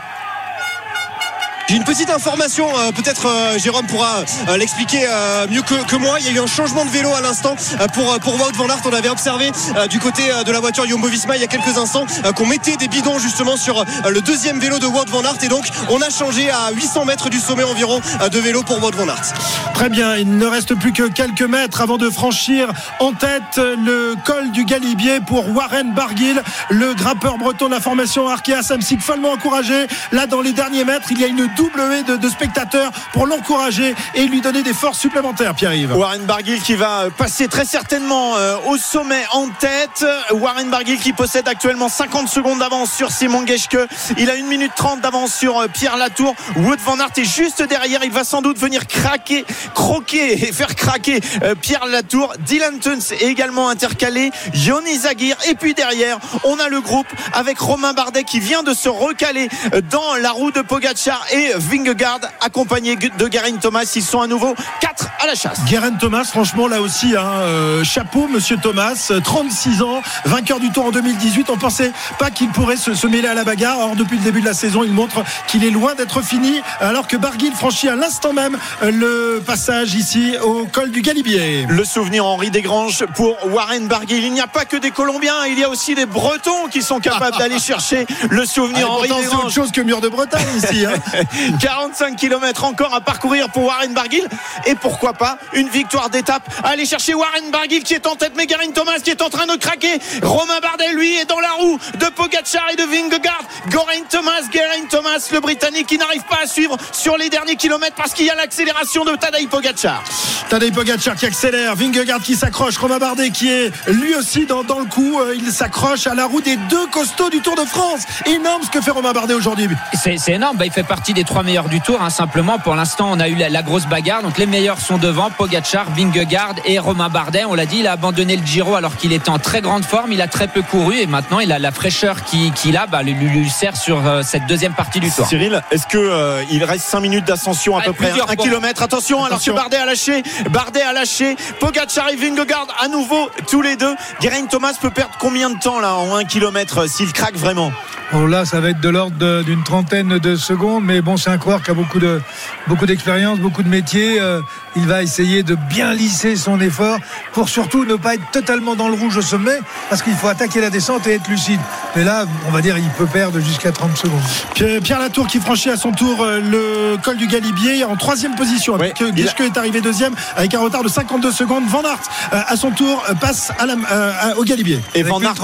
S4: J'ai une petite information, euh, peut-être euh, Jérôme pourra euh, l'expliquer mieux que, moi. Il y a eu un changement de vélo à l'instant pour, pour Wout van Aert. On avait observé du côté de la voiture Jumbo Visma il y a quelques instants qu'on mettait des bidons justement sur le deuxième vélo de Wout van Aert. Et donc on a changé à 800 mètres du sommet environ de vélo pour Wout van Aert.
S1: Très bien, il ne reste plus que quelques mètres avant de franchir en tête le col du Galibier pour Warren Barguil, le grappeur breton de la formation Arkea Samsic, follement encouragé. Là dans les derniers mètres, il y a une double haie de, spectateurs pour l'encourager et lui donner des forces supplémentaires, Pierre-Yves.
S2: Warren Barguil qui va passer très certainement euh, au sommet en tête. Warren Barguil qui possède actuellement 50 secondes d'avance sur Simon Geschke. Il a 1 minute 30 d'avance sur euh, Pierre Latour. Wood Van Aert est juste derrière. Il va sans doute venir craquer, croquer et faire craquer euh, Pierre Latour. Dylan Tuns est également intercalé. Yoni Zagir. Et puis derrière, on a le groupe avec Romain Bardet qui vient de se recaler dans la roue de Pogachar et Vingegaard accompagné de Guerin Thomas. Ils sont à nouveau 4 à la chasse.
S1: Guerin Thomas, franchement, là aussi, hein, euh, chapeau, monsieur Thomas, 36 ans, vainqueur du Tour en 2018. On pensait pas qu'il pourrait se, mêler à la bagarre. Or, depuis le début de la saison, il montre qu'il est loin d'être fini, alors que Barguil franchit à l'instant même euh, le passage ici au col du Galibier.
S2: Le souvenir Henri Desgranges pour Warren Barguil. Il n'y a pas que des Colombiens, il y a aussi des Bretons qui sont capables (laughs) d'aller chercher le souvenir Henri Desgranges.
S1: C'est autre chose que mur de Bretagne ici. Hein. (laughs)
S2: 45 km encore à parcourir pour Warren Barguil. Et pourquoi pas une victoire d'étape aller chercher Warren Barguil qui est en tête, mais Garin Thomas qui est en train de craquer. Romain Bardet, lui, est dans la roue de Pogacar et de Vingegaard. Garin Thomas, Garin Thomas, le Britannique qui n'arrive pas à suivre sur les derniers kilomètres parce qu'il y a l'accélération de Tadej Pogacar.
S1: Tadej Pogacar qui accélère, Vingegaard qui s'accroche, Romain Bardet qui est lui aussi dans, dans le coup. Euh, il s'accroche à la roue des deux costauds du Tour de France. Énorme ce que fait Romain Bardet aujourd'hui.
S6: C'est énorme. Bah, il fait partie des trois meilleurs du tour. Hein, simplement, pour l'instant, on a eu la, grosse bagarre. Donc les meilleurs sont devant Pogachar, Vingegaard et Romain Bardet. On l'a dit, il a abandonné le Giro alors qu'il était en très grande forme. Il a très peu couru et maintenant il a la fraîcheur qu'il a, bah, lui, lui, sert sur euh, cette deuxième partie du tour.
S2: Cyril, est-ce que euh, il reste 5 minutes d'ascension à peu près Un kilomètre. Attention, alors que Bardet a lâché. Bardet a lâché. Pogachar et Vingegaard à nouveau tous les deux. Geraint Thomas peut perdre combien de temps là en 1 km s'il craque vraiment?
S3: Bon, là, ça va être de l'ordre d'une trentaine de secondes, mais bon, c'est un coureur qui a beaucoup de beaucoup d'expérience, beaucoup de métiers. Euh, il va essayer de bien lisser son effort pour surtout ne pas être totalement dans le rouge au sommet, parce qu'il faut attaquer la descente et être lucide. Mais là, on va dire, il peut perdre jusqu'à 30 secondes.
S1: Pierre Latour qui franchit à son tour euh, le col du Galibier en troisième position. Avec est arrivé deuxième avec un retard de 52 secondes. Van Aert euh, à son tour passe à la, au Galibier.
S2: Et Van Aert,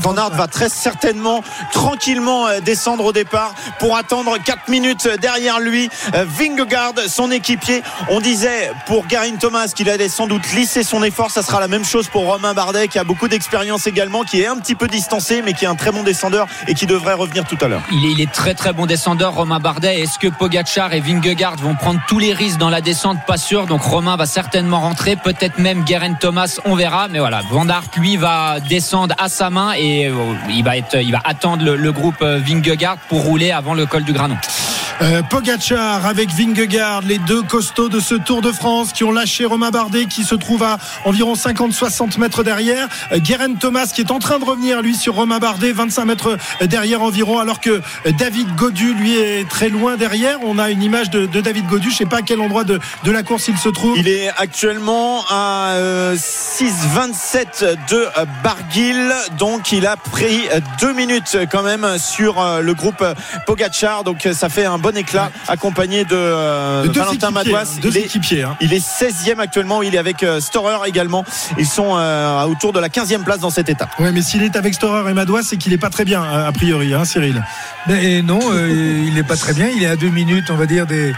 S2: Van Aert va très certainement tranquillement descendre au départ pour attendre 4 minutes derrière lui. Vingegaard, son équipier. On disait pour Garin Thomas qu'il allait sans doute lisser son effort. Ça sera la même chose pour Romain Bardet qui a beaucoup d'expérience également, qui est un petit peu distancé, mais qui est un très bon descendeur et qui devrait revenir tout à l'heure.
S6: Il est, très très bon descendeur, Romain Bardet. Est-ce que Pogachar et Vingegaard vont prendre tous les risques dans la descente? Pas sûr. Donc Romain va certainement rentrer, peut-être même Garin Thomas, on verra. Mais voilà, Van lui va descendre à sa main et euh, il va être, il va attendre le, le groupe euh, Vingegaard pour rouler avant le col du Granon.
S1: Euh, Pogacar avec Vingegaard, les deux costauds de ce Tour de France qui ont lâché Romain Bardet qui se trouve à environ 50-60 mètres derrière. Euh, Guérin Thomas qui est en train de revenir lui sur Romain Bardet, 25 mètres derrière environ, alors que David Godu lui est très loin derrière. On a une image de, David Godu, je sais pas à quel endroit de, la course il se trouve.
S2: Il est actuellement à euh, 6,27 de euh, Barguil, donc il a pris euh, deux minutes quand même sur euh, le groupe euh, Pogachar, donc euh, ça fait un bon éclat accompagné de, euh,
S1: De deux
S2: Valentin Madouas.
S1: hein, deux
S2: Il est-
S1: équipiers. hein.
S2: Il est 16e actuellement, il est avec euh, Storer également. Ils sont euh, autour de la 15e place dans cette étape.
S1: Ouais, mais s'il est avec Storer et Madouas, c'est qu'il est pas très bien a priori, hein, Cyril.
S3: Mais non, euh, il n'est pas très bien. Il est à deux minutes, on va dire, des,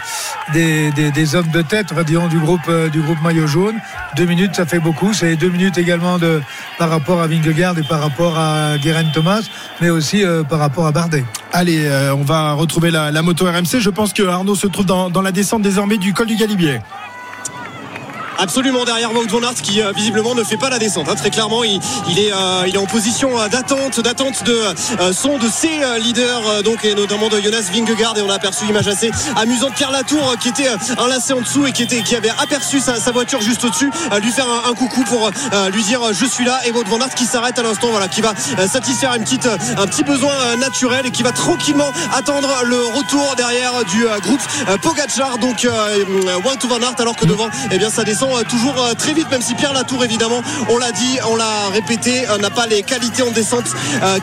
S3: des, des, des hommes de tête, va dire, du groupe, euh, du groupe maillot jaune. Deux minutes, ça fait beaucoup. C'est deux minutes également de, par rapport à Vingegaard et par rapport à Guérin Thomas, mais aussi euh, par rapport à Bardet.
S1: Allez, euh, on va retrouver la, la moto RMC. Je pense que Arnaud se trouve dans, dans la descente désormais du col du Galibier.
S4: Absolument derrière Wout van Aert qui euh, visiblement ne fait pas la descente. hein. Très clairement, il, il est, euh, il est en position euh, d'attente, d'attente de son de ses leaders, donc et notamment de Jonas Vingegaard. Et on a aperçu image assez amusante. Pierre Latour qui était enlacé en dessous et qui était, qui avait aperçu sa, sa voiture juste au-dessus, lui faire un, coucou pour lui dire je suis là. Et Wout van Aert qui s'arrête à l'instant, voilà, qui va satisfaire une petite, un petit besoin naturel et qui va tranquillement attendre le retour derrière du groupe Pogacar. Donc Wout van Aert alors que devant, eh bien ça descend euh, toujours euh, très vite, même si Pierre Latour évidemment, on l'a dit, on l'a répété, euh, n'a pas les qualités en descente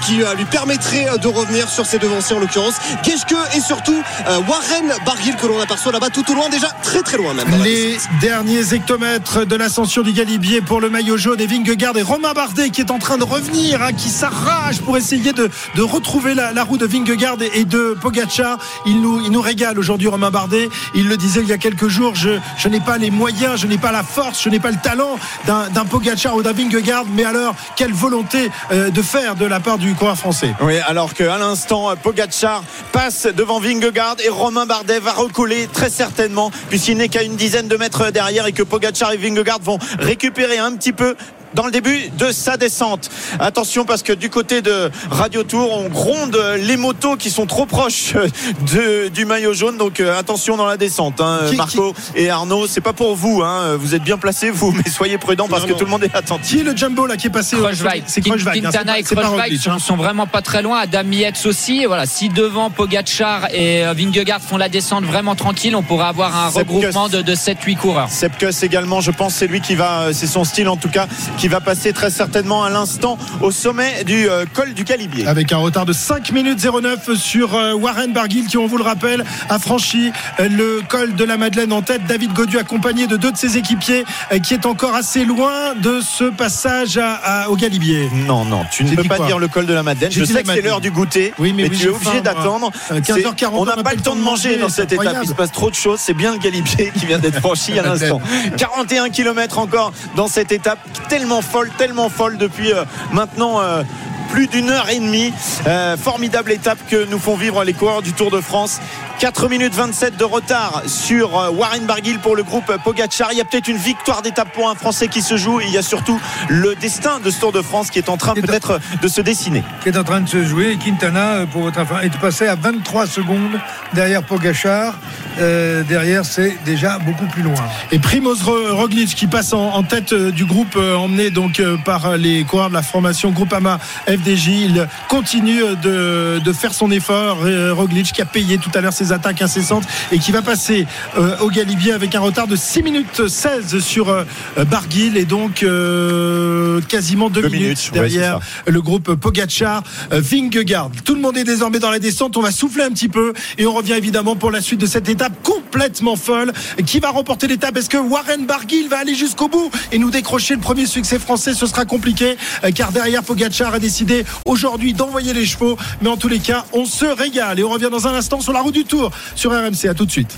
S4: qui lui permettraient de revenir sur ses devanciers en l'occurrence. Geschke et surtout Warren Barguil que l'on aperçoit là-bas tout au loin, déjà très très loin même.
S1: Les derniers hectomètres de l'ascension du Galibier pour le maillot jaune et Vingegaard et Romain Bardet qui est en train de revenir, hein, qui s'arrache pour essayer de, de retrouver la, la roue de Vingegaard et, et de Pogacar. Il nous, il nous régale aujourd'hui Romain Bardet. Il le disait il y a quelques jours, je, je n'ai pas les moyens, je n'ai pas la force, je n'ai pas le talent d'un Pogacar ou d'un Vingegaard, mais alors quelle volonté euh, de faire de la part du coureur français.
S2: Oui, alors qu'à l'instant, Pogacar passe devant Vingegaard et Romain Bardet va recoller très certainement, puisqu'il n'est qu'à une dizaine de mètres derrière et que Pogacar et Vingegaard vont récupérer un petit peu dans le début de sa descente. Attention parce que du côté de Radio Tour, on gronde les motos qui sont trop proches (laughs) de, du maillot jaune. Donc euh, attention dans la descente. hein.
S1: Qui-
S2: Marco et Arnaud, c'est pas pour vous. hein. Vous êtes bien placés vous, (laughs) mais soyez prudents parce
S4: Non,
S2: que
S4: non.
S2: tout le monde est attentif.
S1: Qui est le jumbo là qui est passé au-
S6: Kreuzweig.
S1: C'est hein,
S6: Quintana
S1: pas-
S6: et Kreuzweig sont,
S1: hein.
S6: sont vraiment pas très loin. Adam Yates aussi. Voilà, si devant Pogachar et euh, Vingegaard font la descente vraiment tranquille, on pourrait avoir un
S2: Sepp
S6: regroupement
S2: Kuss.
S6: de, de 7-8 coureurs.
S2: Sepkus également, je pense, c'est lui qui va, euh, c'est son style en tout cas, qui va passer très certainement à l'instant au sommet du euh, col du Calibier.
S1: avec un retard de 5 minutes 09 sur euh, Warren Barguil qui on vous le rappelle a franchi euh, le col de la Madeleine en tête David Godu accompagné de deux de ses équipiers qui est encore assez loin de ce passage à- à- au Galibier
S2: Non, non, tu ne peux pas dire le col de la Madeleine. Je sais que c'est l'heure du goûter,
S1: Oui, mais
S2: mais,
S1: oui,
S2: tu es obligé d'attendre. C'est-
S1: 15h40,
S2: on n'a pas le temps de manger dans cette étape. Il se passe trop de choses. C'est bien le Galibier qui vient d'être (laughs) franchi à l'instant. 41 km encore dans cette étape tellement folle, tellement folle depuis euh, maintenant. euh, plus d'une heure et demie. Euh, formidable étape que nous font vivre les coureurs du Tour de France. 4 minutes 27 de retard sur Warren Barguil pour le groupe Pogachar. Il y a peut-être une victoire d'étape pour un Français qui se joue. Il y a surtout le destin de ce Tour de France qui est en train peut-être de se dessiner.
S3: qui est en train de se jouer. Quintana, pour votre info, est passé à 23 secondes derrière Pogachar. Euh, derrière, c'est déjà beaucoup plus loin.
S1: et Primoz Ro- Roglic qui passe en, en tête euh, du groupe euh, emmené donc euh, par les coureurs de la formation Groupama FDJ il continue de, de faire son effort. Euh, Roglic qui a payé tout à l'heure ses attaques incessantes et qui va passer euh, au Galibier avec un retard de 6 minutes 16 sur euh, Barguil et donc euh, quasiment 2
S2: Deux
S1: minutes,
S2: ouais,
S1: derrière le groupe Pogacar euh, Vingegaard. Tout le monde est désormais dans la descente. On va souffler un petit peu et on revient évidemment pour la suite de cette étape complètement folle qui va remporter l'étape est-ce que Warren Barguil va aller jusqu'au bout et nous décrocher le premier succès français? Ce sera compliqué euh, car derrière Pogacar a décidé aujourd'hui d'envoyer les chevaux. Mais en tous les cas on se régale et on revient dans un instant sur la route du Tour sur RMC à tout de suite.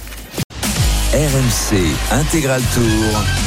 S7: RMC Intégral Tour.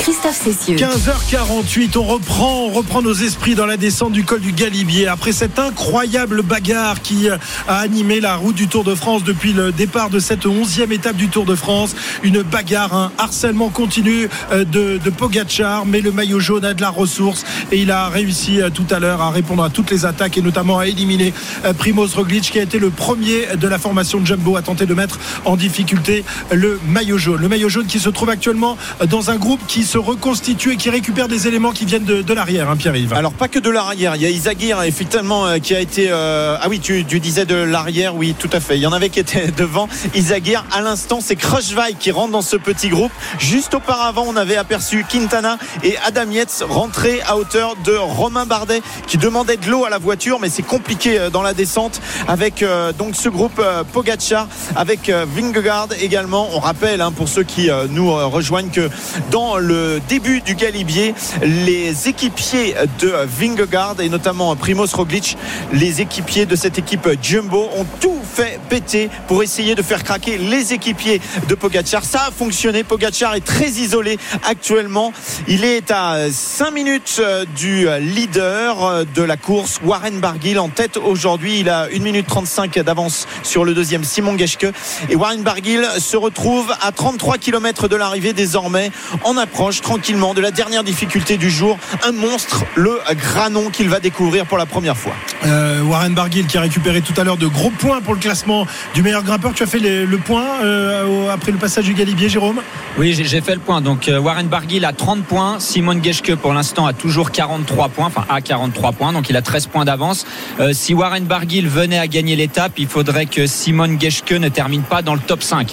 S8: Christophe Cessieux.
S1: 15h48, on reprend, on reprend nos esprits dans la descente du col du Galibier après cette incroyable bagarre qui a animé la route du Tour de France depuis le départ de cette onzième étape du Tour de France. Une bagarre, un harcèlement continu euh, de, de Pogacar, mais le maillot jaune a de la ressource et il a réussi euh, tout à l'heure à répondre à toutes les attaques et notamment à éliminer euh, Primoz Roglic qui a été le premier de la formation de Jumbo à tenter de mettre en difficulté le maillot jaune. Le maillot jaune qui se trouve actuellement dans un groupe qui se reconstitue et qui récupère des éléments qui viennent de, l'arrière, hein, Pierre-Yves.
S2: Alors pas que de l'arrière, il y a Isagir effectivement euh, qui a été euh, ah oui tu, disais de l'arrière oui tout à fait. Il y en avait qui étaient (laughs) devant. Isagir à l'instant c'est Crushvai qui rentre dans ce petit groupe. Juste auparavant on avait aperçu Quintana et Adam Yates rentrer à hauteur de Romain Bardet qui demandait de l'eau à la voiture mais c'est compliqué euh, dans la descente avec donc ce groupe Pogacar avec Vingegaard également. On rappelle hein, pour ceux qui nous rejoignent que dans le début du Galibier les équipiers de Vingegaard et notamment Primoz Roglic les équipiers de cette équipe Jumbo ont tout fait péter pour essayer de faire craquer les équipiers de Pogacar. Ça a fonctionné. Pogacar est très isolé actuellement. Il est à 5 minutes euh, du leader euh, de la course. Warren Barguil en tête aujourd'hui. Il a 1 minute 35 d'avance sur le deuxième Simon Geschke. Et Warren Barguil se retrouve à 33 km de l'arrivée désormais en approche tranquillement. De la dernière difficulté du jour un monstre le granon qu'il va découvrir pour la première fois.
S1: Euh, Warren Barguil qui a récupéré tout à l'heure de gros points pour le classement du meilleur grimpeur. Tu as fait les- le point euh, après le passage du Galibier, Jérôme?
S6: Oui, j'ai fait le point. Donc euh, Warren Barguil a 30 points. Simon Geschke pour l'instant a toujours 43 points, enfin a 43 points, donc il a 13 points d'avance. Euh, si Warren Barguil venait à gagner l'étape, il faudrait que Simon Geschke ne termine pas dans le top 5.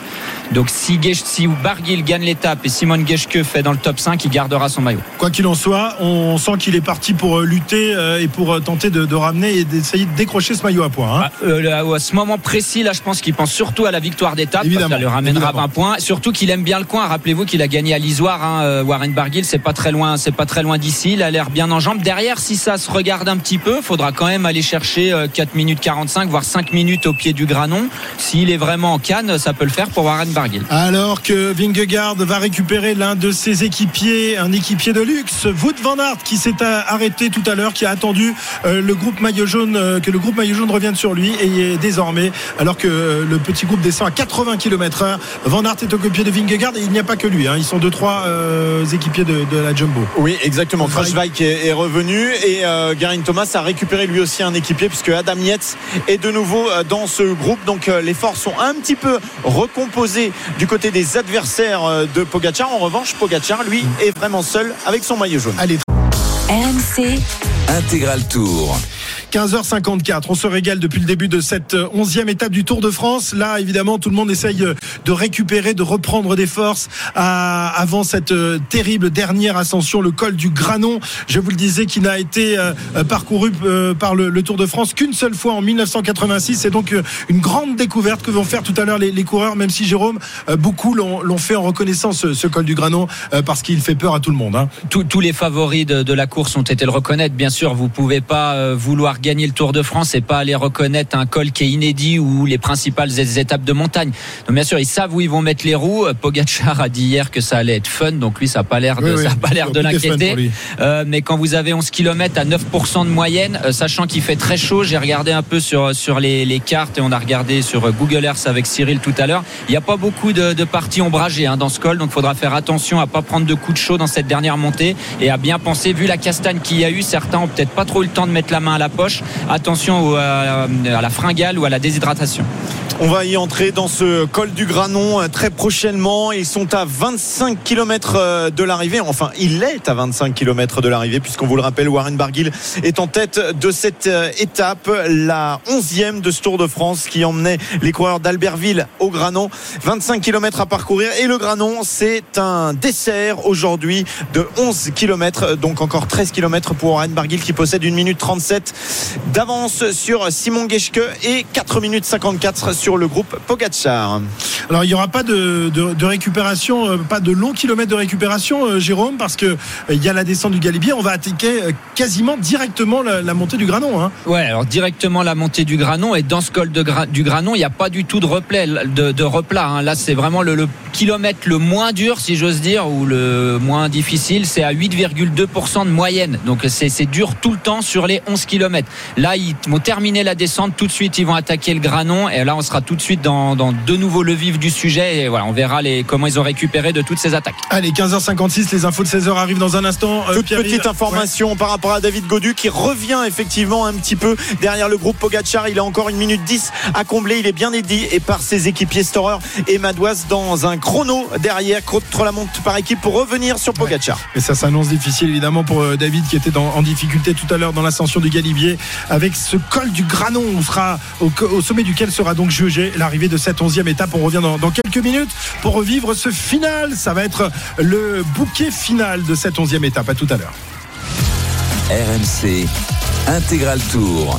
S6: Donc si, Gesch- si Barguil gagne l'étape et Simon Geschke fait dans le top 5, il gardera son maillot.
S1: Quoi qu'il en soit, on sent qu'il est parti pour euh, lutter euh, et pour euh, tenter de, de ramener et d'essayer de décrocher ce maillot à points. hein.
S6: Ah, euh, à ce moment précis, là, je pense qu'il pense surtout à la victoire d'étape. Ça lui ramènera
S1: évidemment.
S6: 20 points. Surtout qu'il aime bien le coin. Rappelez-vous qu'il a gagné à l'Isoire. hein, euh, Warren Barguil, c'est pas très loin, c'est pas très loin d'ici. Il a l'air bien en jambes. Derrière, si ça se regarde un petit peu, faudra quand même aller chercher euh, 4 minutes 45, voire 5 minutes au pied du Granon. S'il est vraiment en canne, ça peut le faire pour Warren Barguil.
S1: Alors que Vingegaard va récupérer l'un de ses équipiers, un équipier de luxe, Wout van Aert, qui s'est euh, arrêté tout à l'heure, qui a attendu euh, le groupe maillot jaune, euh, que le groupe maillot jaune revienne sur lui et est désormais, alors que euh, le petit groupe descend à 80 km/h, Van Aert est au pied de Vingegaard et il n'y a pas que lui. hein. ils sont deux trois euh, équipiers de, de la Jumbo.
S2: Oui, exactement. Crushvike est, est revenu et euh, Garin Thomas a récupéré lui aussi un équipier puisque Adam Yates est de nouveau dans ce groupe. Donc euh, les forces sont un petit peu recomposées du côté des adversaires de Pogacar. En revanche, Pogacar, lui, est vraiment seul avec son maillot jaune.
S1: Allez,
S8: RMC,
S7: Intégral Tour.
S1: 15h54. On se régale depuis le début de cette euh, onzième étape du Tour de France. Là, évidemment, tout le monde essaye euh, de récupérer, de reprendre des forces avant cette euh, terrible dernière ascension, le col du Granon. Je vous le disais, qui n'a été euh, euh, parcouru euh, par le, Tour de France qu'une seule fois en 1986. C'est donc euh, une grande découverte que vont faire tout à l'heure les, coureurs, même si Jérôme, euh, beaucoup l'ont fait en reconnaissant ce, col du Granon euh, parce qu'il fait peur à tout le monde. hein.
S6: Tous- les favoris de, de la course ont été le reconnaître. Bien sûr, vous pouvez pas euh, vouloir gagner le Tour de France et pas aller reconnaître un col qui est inédit ou les principales étapes de montagne. Donc bien sûr, ils savent où ils vont mettre les roues. Euh, Pogacar a dit hier que ça allait être fun, donc lui, ça a pas l'air de,
S1: Oui, oui.
S6: ça a pas l'air de l'inquiéter. Euh, mais quand vous avez 11 km à 9% de moyenne, euh, sachant qu'il fait très chaud, j'ai regardé un peu sur, sur les, les cartes et on a regardé sur Google Earth avec Cyril tout à l'heure. Il n'y a pas beaucoup de, de parties ombragées hein, dans ce col, donc il faudra faire attention à pas prendre de coups de chaud dans cette dernière montée et à bien penser, vu la castagne qu'il y a eu, certains ont peut-être pas trop eu le temps de mettre la main à la poche. Attention euh, à la fringale ou à la déshydratation.
S2: On va y entrer dans ce col du Granon euh, très prochainement. Ils sont à 25 km de l'arrivée. Enfin, il est à 25 km de l'arrivée, puisqu'on vous le rappelle, Warren Barguil est en tête de cette euh, étape, la 11e de ce Tour de France qui emmenait les coureurs d'Albertville au Granon. 25 km à parcourir. Et le Granon, c'est un dessert aujourd'hui de 11 km. Donc encore 13 km pour Warren Barguil qui possède 1 minute 37 d'avance sur Simon Geschke et 4 minutes 54 sur le groupe Pogacar.
S1: Alors il n'y aura pas de, de- de récupération, euh, pas de longs kilomètres de récupération, euh, Jérôme, parce que euh, il y a la descente du Galibier. On va attaquer quasiment directement la, la montée du Granon. hein.
S6: Ouais, alors directement la montée du Granon et dans ce col de Gra- du Granon, il n'y a pas du tout de replat. De, de replat hein. Là, c'est vraiment le, le kilomètre le moins dur, si j'ose dire, ou le moins difficile. C'est à 8,2% de moyenne. Donc c'est c'est dur tout le temps sur les 11 kilomètres. Là, ils vont terminer la descente tout de suite. Ils vont attaquer le Granon et là, on sera tout de suite dans, dans de nouveau le vif du sujet. Et voilà, on verra les, comment ils ont récupéré de toutes ces attaques.
S1: Allez, 15h56, les infos de 16h arrivent dans un instant. Euh,
S2: Toute petite information par rapport à David Godu qui revient effectivement un petit peu derrière le groupe Pogachar. Il a encore une minute 10 à combler. Il est bien aidé et par ses équipiers Storer et Madouas dans un chrono derrière contre la montre par équipe pour revenir sur Pogachar.
S1: Et ça s'annonce difficile évidemment pour euh, David qui était dans- en difficulté tout à l'heure dans l'ascension du Galibier avec ce col du Granon au, sommet duquel sera donc jugé l'arrivée de cette onzième étape. On revient dans, dans quelques minutes pour revivre ce final. Ça va être le bouquet final de cette onzième étape. À tout à l'heure.
S7: RMC Intégral Tour.